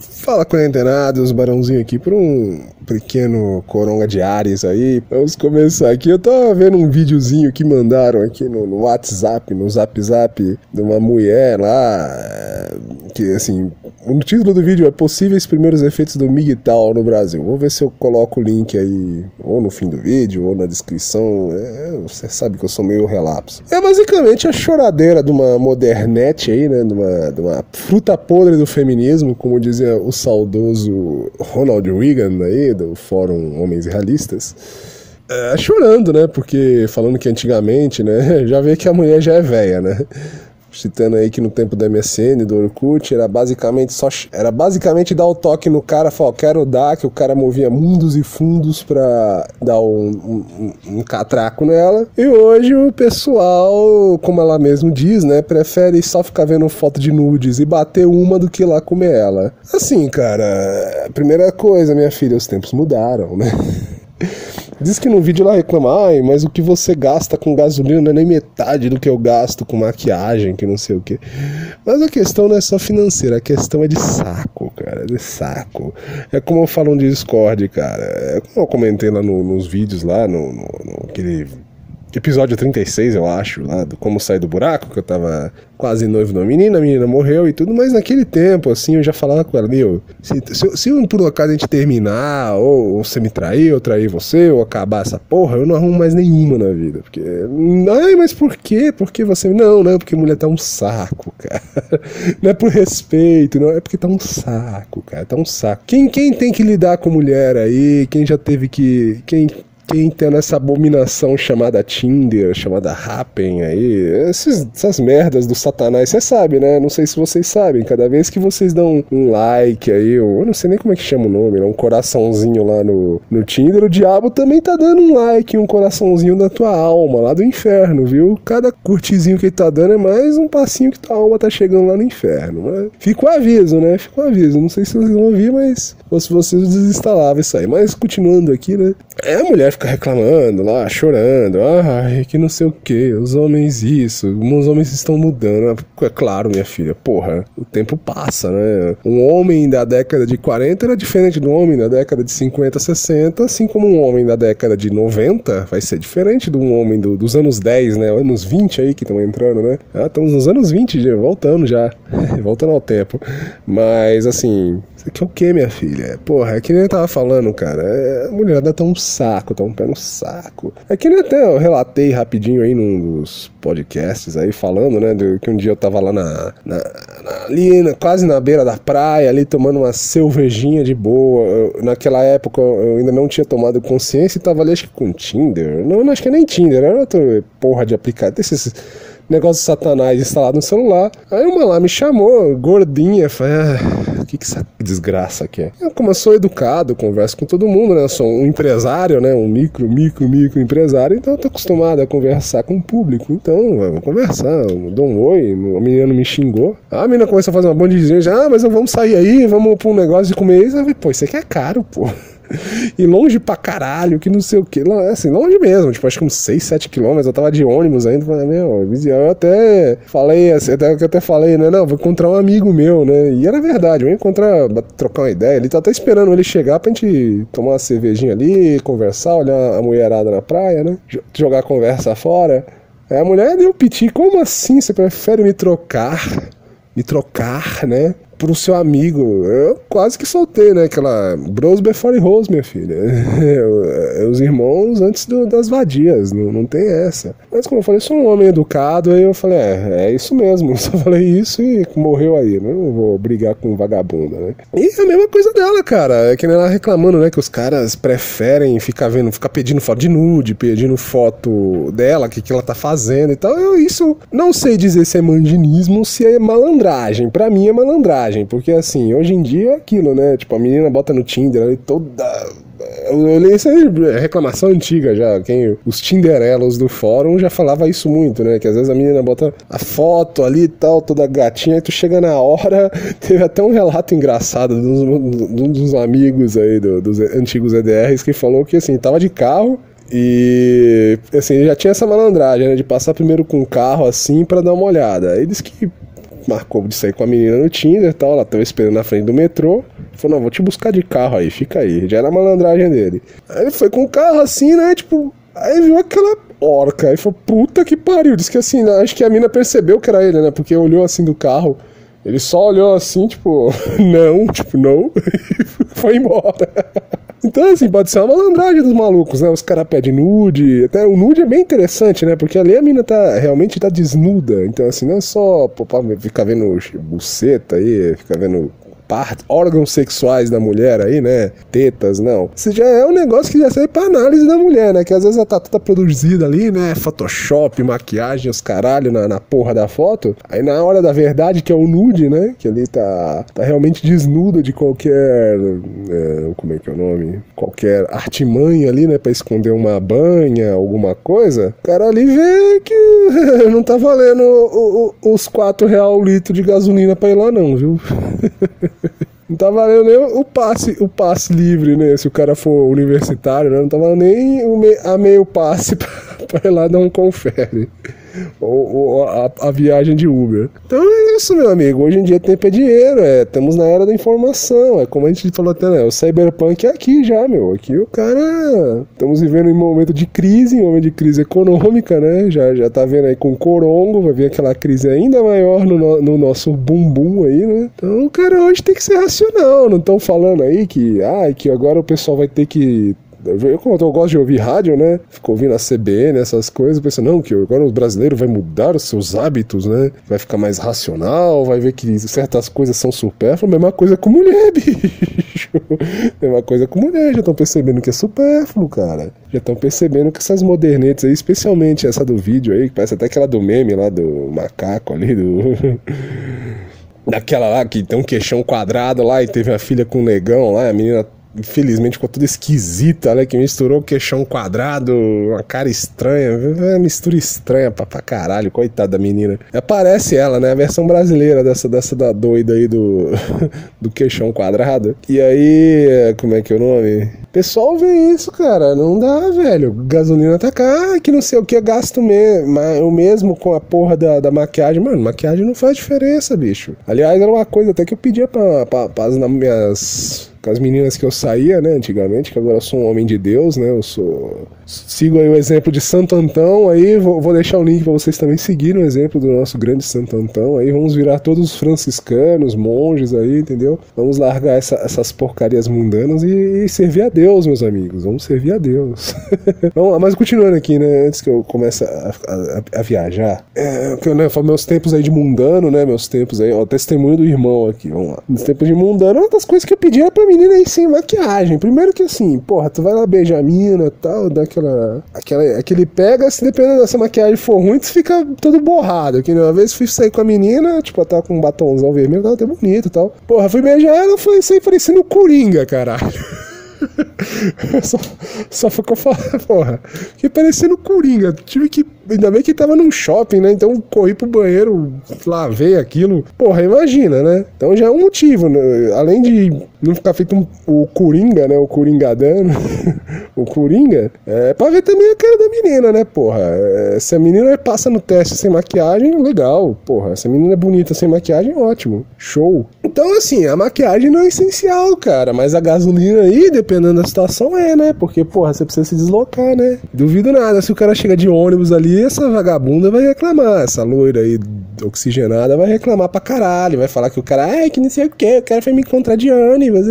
Fala quarentenados, barãozinho aqui por um pequeno coronga de Ares aí. Vamos começar aqui. Eu tava vendo um videozinho que mandaram aqui no, no WhatsApp, no Zap Zap, de uma mulher lá. Que assim, o título do vídeo é Possíveis Primeiros Efeitos do MGTOW no Brasil. Vou ver se eu coloco o link aí, ou no fim do vídeo, ou na descrição. É, você sabe que eu sou meio relapso. É basicamente a choradeira de uma modernete aí, né? De uma, de uma fruta podre do feminismo, como dizia o saudoso Ronald Reagan aí, do Fórum Homens Realistas. É, chorando, né? Porque falando que antigamente, né? Já vê que a mulher já é velha, né? Citando aí que no tempo da MSN, do Orkut, era basicamente só era basicamente dar o toque no cara, falar, quero dar, que o cara movia mundos e fundos pra dar um, um, um, catraco nela. E hoje o pessoal, como ela mesmo diz, né, prefere só ficar vendo foto de nudes e bater uma do que ir lá comer ela. Assim, cara, primeira coisa, minha filha, os tempos mudaram, né? Diz que no vídeo ela reclama, ai, mas o que você gasta com gasolina não é nem metade do que eu gasto com maquiagem, que não sei o que. Mas a questão não é só financeira, a questão é de saco, cara, de saco. É como eu falo no Discord, cara. É como eu comentei lá no, nos vídeos lá, no, no, no aquele episódio 36, eu acho, lá do Como Sair do Buraco, que eu tava quase noivo uma menina, a menina morreu e tudo, mas naquele tempo, assim, eu já falava com ela, meu, se, se, se por um acaso a gente terminar, ou, ou, você me trair, ou trair você, ou acabar essa porra, eu não arrumo mais nenhuma na vida, porque, ai, mas por quê? Porque você, não, não, porque mulher tá um saco, cara, não é por respeito, não, é porque tá um saco, cara, tá um saco. Quem, quem tem que lidar com mulher aí, quem já teve que, quem tem essa abominação chamada Tinder, chamada Happen aí, esses, essas merdas do satanás, você sabe, né? Não sei se vocês sabem, cada vez que vocês dão um like aí, eu não sei nem como é que chama o nome, né? um coraçãozinho lá no, no Tinder, o diabo também tá dando um like, um coraçãozinho da tua alma, lá do inferno, viu? Cada curtizinho que ele tá dando é mais um passinho que tua alma tá chegando lá no inferno. Né? Fica o aviso, né? Fica o aviso. Não sei se vocês vão ouvir, mas se vocês desinstalavam isso aí. Mas continuando aqui, né? É a mulher fica reclamando lá, chorando, ai, que não sei o que, os homens isso, os homens estão mudando. É claro, minha filha, porra, o tempo passa, né? Um homem da década de 40 era diferente do homem da década de 50, 60, assim como um homem da década de 90 vai ser diferente de um homem do, dos anos 10, né? Anos 20 aí que estão entrando, né? Ah, estamos nos anos 20, já, voltando já, voltando ao tempo. Mas assim, isso aqui é o que, minha filha? Porra, é que nem eu tava falando, cara. É, a mulher dá tão um saco, tá um pé no saco. É que nem até eu relatei rapidinho aí num dos podcasts aí, falando, né? De, que um dia eu tava lá na, na, na ali, na, quase na beira da praia, ali tomando uma cervejinha de boa. Eu, naquela época eu ainda não tinha tomado consciência e tava ali, acho que com Tinder. Não, não acho que é nem Tinder, era outra porra de aplicativo. Desses negócio de satanás instalado no celular. Aí uma lá me chamou, gordinha, falei, ah, que que essa desgraça aqui é? Eu, como eu sou educado, converso com todo mundo, né? Eu sou um empresário, né? Um micro, micro, micro empresário, então eu tô acostumado a conversar com o público. Então, vamos conversar, dou um oi, a menina me xingou. A menina começou a fazer uma bandezinha, já, ah, mas vamos sair aí, vamos pra um negócio de comer isso. Eu falei, pô, isso aqui é caro, pô e longe pra caralho, que não sei o que. Assim, longe mesmo, tipo, acho que uns 6, 7 quilômetros. Eu tava de ônibus ainda. Falei, meu, eu até falei, assim, até, eu até falei, né? Não, vou encontrar um amigo meu, né? E era verdade, vou encontrar, trocar uma ideia. Ele tá até esperando ele chegar pra gente tomar uma cervejinha ali, conversar, olhar a mulherada na praia, né? Jogar conversa fora. Aí a mulher deu piti, como assim? Você prefere me trocar? Me trocar, né? Pro seu amigo. Eu quase que soltei, né? Aquela Bros Before Rose, minha filha. É, os irmãos antes do, das vadias, não, não tem essa. Mas como eu falei, sou um homem educado, aí eu falei, é, é isso mesmo. Só falei isso e morreu aí, né? Não vou brigar com vagabunda, né? E a mesma coisa dela, cara. É que ela reclamando, né? Que os caras preferem ficar vendo, ficar pedindo foto de nude, pedindo foto dela, o que, que ela tá fazendo e tal. Eu isso não sei dizer se é mandinismo, se é malandragem. Para mim é malandragem porque assim, hoje em dia é aquilo, né? Tipo, a menina bota no Tinder ali toda. Eu li essa é reclamação antiga já. Quem, os Tinderelos do fórum já falava isso muito, né? Que às vezes a menina bota a foto ali e tal, toda gatinha, e tu chega na hora. Teve até um relato engraçado de um dos amigos aí, do, dos antigos EDRs, que falou que assim, tava de carro. E assim, já tinha essa malandragem, né? De passar primeiro com o carro assim para dar uma olhada. Disse que marcou de sair com a menina no Tinder e tal. Ela tava esperando na frente do metrô. Falou, não, vou te buscar de carro aí, fica aí. Já era a malandragem dele. Aí ele foi com o carro assim, né? Tipo, aí viu aquela orca. Aí falou, puta que pariu. Diz que assim, acho que a mina percebeu que era ele, né? Porque olhou assim do carro. Ele só olhou assim, tipo, não, tipo, não, e foi embora. Então, assim, pode ser uma malandragem dos malucos, né? Os caras pedem nude. Até o nude é bem interessante, né? Porque ali a mina tá realmente tá desnuda. Então, assim, não é só pô, ficar vendo buceta aí, ficar vendo órgãos sexuais da mulher aí, né? Tetas, não. Isso já é um negócio que já serve pra análise da mulher, né? Que às vezes ela tá toda produzida ali, né? Photoshop, maquiagem, os caralho na, na porra da foto. Aí na hora da verdade, que é o nude, né? Que ali tá, tá realmente desnuda de qualquer. É, como é que é o nome? Qualquer artimanha ali, né? Pra esconder uma banha, alguma coisa. O cara ali vê que não tá valendo o, o, os 4 real o litro de gasolina pra ir lá, não, viu? Não tá valendo nem o passe, o passe livre, né? Se o cara for universitário, né? Não tá valendo nem o me, a meio passe pra, pra ir lá dar um confere ou, ou a, a, viagem de Uber. Então é isso, meu amigo. Hoje em dia tempo é dinheiro, é, estamos na era da informação. É como a gente falou até, né? O cyberpunk é aqui já, meu. Aqui o cara. Estamos vivendo em um momento de crise, em momento de crise econômica, né? Já, já tá vendo aí com o corongo, vai vir aquela crise ainda maior no, no nosso bumbum aí, né? Então o cara hoje tem que ser racional. Não estão falando aí que, ah, que agora o pessoal vai ter que eu, como eu gosto de ouvir rádio, né? Fico ouvindo a CBN, essas coisas, pensando, não, que agora o brasileiro vai mudar os seus hábitos, né? Vai ficar mais racional, vai ver que certas coisas são supérfluas. Mesma coisa com mulher, bicho. Mesma coisa com mulher, já estão percebendo que é supérfluo, cara. Já estão percebendo que essas modernetes aí, especialmente essa do vídeo aí, que parece até aquela do meme lá do macaco ali, do. Daquela lá que tem um queixão quadrado lá e teve a filha com um negão lá, a menina infelizmente ficou tudo esquisita, né? Que misturou o queixão quadrado, uma cara estranha, uma mistura estranha pra, pra caralho, coitada da menina. Aparece ela, né? A versão brasileira dessa, dessa da doida aí do, do queixão quadrado. E aí, como é que é o nome? Pessoal vê isso, cara, não dá, velho. Gasolina tá cara, que não sei o que, gasto mesmo, o mesmo com a porra da, da maquiagem. Mano, maquiagem não faz diferença, bicho. Aliás, era uma coisa até que eu pedia pra, pra, pra as minhas com as meninas que eu saía, né, antigamente, que agora eu sou um homem de Deus, né, eu sou... Sigo aí o exemplo de Santo Antão, aí vou, vou deixar o link para vocês também seguirem o exemplo do nosso grande Santo Antão, aí vamos virar todos franciscanos, monges aí, entendeu? Vamos largar essa, essas porcarias mundanas e, e, servir a Deus, meus amigos, vamos servir a Deus. Lá, mas continuando aqui, né, antes que eu comece a, a, a viajar, é, eu, né, meus tempos aí de mundano, né, meus tempos aí, ó, testemunho do irmão aqui, vamos lá. Nos tempos de mundano, uma das coisas que eu pedia pra menina aí sem maquiagem. Primeiro que assim, porra, tu vai lá beijar a mina e tal, dá aquela, aquela. Aquele pega, se dependendo dessa maquiagem for ruim, tu fica todo borrado. Que uma vez fui sair com a menina, tipo, ela tava com um batomzão vermelho, tava até bonito e tal. Porra, fui beijar ela, foi sair parecendo Coringa, caralho. só, só eu falei, porra. Que parecendo Coringa. Tive que Ainda bem que tava num shopping, né? Então corri pro banheiro, lavei aquilo. Porra, imagina, né? Então já é um motivo, né? Além de não ficar feito um, o Coringa, né? O Coringadano, o Coringa, é pra ver também a cara da menina, né? Porra, é, se a menina passa no teste sem maquiagem, legal. Porra, se a menina é bonita sem maquiagem, ótimo. Show. Então, assim, a maquiagem não é essencial, cara. Mas a gasolina aí, dependendo da situação, é, né? Porque, porra, você precisa se deslocar, né? Duvido nada se o cara chega de ônibus ali essa vagabunda vai reclamar, essa loira aí oxigenada vai reclamar pra caralho, vai falar que o cara, ai, que não sei o que, o cara foi me encontrar de ônibus.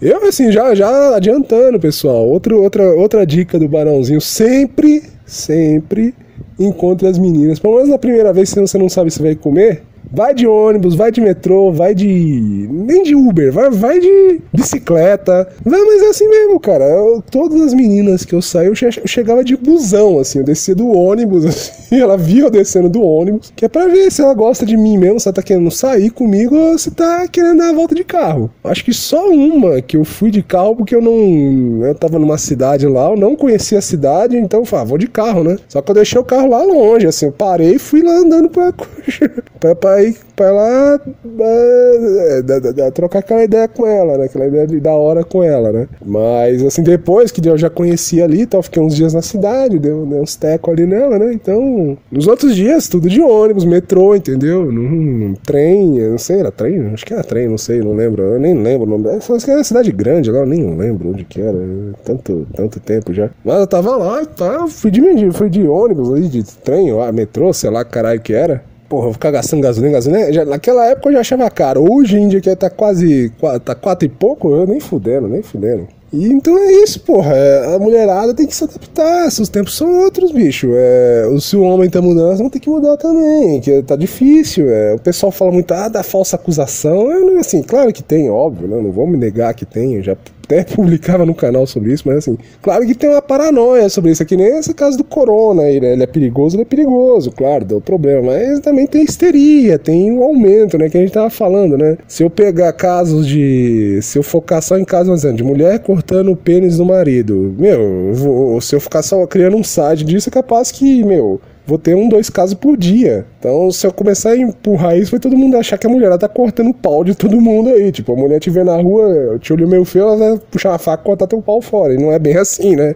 Eu, assim, já, já adiantando, pessoal, outro, outra, outra dica do Barãozinho, sempre, sempre encontre as meninas. Pelo menos na primeira vez, se você não sabe se vai comer, Vai de ônibus, vai de metrô, vai de. Nem de Uber, vai, vai de bicicleta. Vai, mas é assim mesmo, cara. Eu, todas as meninas que eu saí, eu, che eu, chegava de busão, assim. Eu descia do ônibus, assim. Ela via eu descendo do ônibus. Que é pra ver se ela gosta de mim mesmo, se ela tá querendo sair comigo ou se tá querendo dar a volta de carro. Acho que só uma que eu fui de carro porque eu não. Eu tava numa cidade lá, eu não conhecia a cidade, então eu falei, ah, vou de carro, né? Só que eu deixei o carro lá longe, assim. Eu parei e fui lá andando pra. pra, pra ir pra ela é, trocar aquela ideia com ela, né? Aquela ideia de da hora com ela, né? Mas assim, depois que eu já conhecia ali, tal, fiquei uns dias na cidade, deu, deu uns tecos ali nela, né? Então, nos outros dias, tudo de ônibus, metrô, entendeu? Num, trem, não sei, era trem? Acho que era trem, não sei, não lembro. Eu nem lembro o nome. Acho que era cidade grande, agora eu nem lembro onde que era. Tanto, tanto tempo já. Mas eu tava lá tá, fui de, fui de ônibus ali, de trem, lá, metrô, sei lá, caralho que era porra, ficar gastando gasolina, gasolina. Já, naquela época eu já achava caro. Hoje em dia que tá quase. tá quatro e pouco, eu nem fudendo, nem fudendo. E então é isso, porra. É, a mulherada tem que se adaptar. Se os tempos são outros, bicho. É, se o homem tá mudando, vão ter que mudar também. Que tá difícil. É, o pessoal fala muito ah, da falsa acusação. Eu, assim, claro que tem, óbvio, né? Não vou me negar que tem. Eu já até publicava no canal sobre isso, mas assim, claro que tem uma paranoia sobre isso aqui, nem esse caso do corona aí, né? Ele é perigoso, ele é perigoso, claro, deu problema, mas também tem histeria, tem um aumento, né, que a gente tava falando, né? Se eu pegar casos de, se eu focar só em casos de mulher cortando o pênis do marido, meu, vou, se eu ficar só criando um site disso, é capaz que, meu, vou ter um, dois casos por dia. Então, se eu começar a empurrar isso, vai todo mundo achar que a mulher tá cortando o pau de todo mundo aí. Tipo, a mulher te vê na rua, te olho meio feio, ela vai puxar uma faca e cortar teu pau fora. E não é bem assim, né?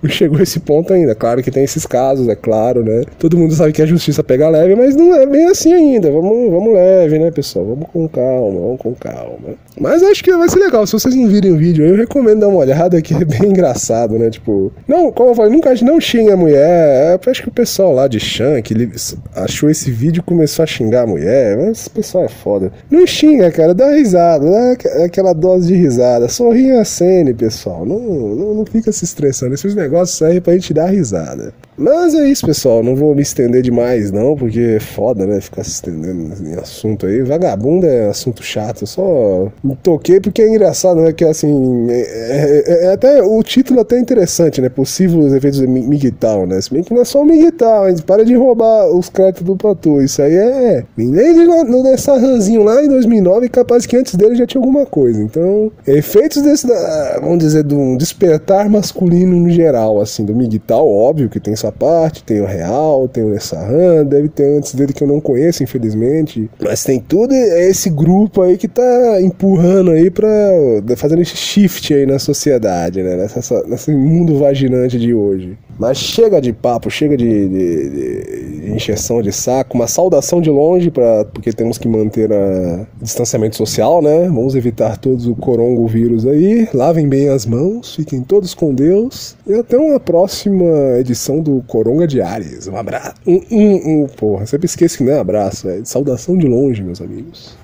Não chegou esse ponto ainda. Claro que tem esses casos, é claro, né? Todo mundo sabe que a justiça pega leve, mas não é bem assim ainda. Vamos, vamos leve, né, pessoal? Vamos com calma, vamos com calma. Mas acho que vai ser legal. Se vocês não virem o vídeo, eu recomendo dar uma olhada, que é bem engraçado, né? Tipo, não, como eu falei, nunca não xinga a mulher. É, acho que o pessoal lá Chan, que ele achou esse vídeo e começou a xingar a mulher. Esse pessoal é foda. Não xinga, cara, dá risada, dá aquela dose de risada. Sorria a cena, pessoal. Não, não, não fica se estressando. Esses negócios servem pra gente dar risada. Mas é isso, pessoal. Não vou me estender demais, não, porque é foda, né? Ficar se estendendo em assunto aí. Vagabundo é assunto chato. Eu só me toquei porque é engraçado, né? Que assim. É, é, é até, o título é até interessante, né? Possíveis efeitos de Miguel, né? Se bem que não é só o Miguel, para de roubar os créditos do Platô. Isso aí é. Nem no dessa ranzinho lá em 2009, capaz que antes dele já tinha alguma coisa. Então, efeitos desse, vamos dizer, de um despertar masculino no geral, assim, do Miguel, óbvio que tem sua parte, tem o Real, tem o Nessahan, deve ter antes dele que eu não conheço, infelizmente. Mas tem tudo esse grupo aí que tá empurrando aí pra. fazendo esse shift aí na sociedade, né? Nessa, nesse mundo vaginante de hoje. Mas chega de papo, chega de, de, de encheção de saco, uma saudação de longe, pra, porque temos que manter o distanciamento social, né? Vamos evitar todos o coronavírus aí. Lavem bem as mãos, fiquem todos com Deus. E até uma próxima edição do Coronga Diários. Um abraço. Um, um, um, porra, sempre esqueço que não é abraço, é saudação de longe, meus amigos.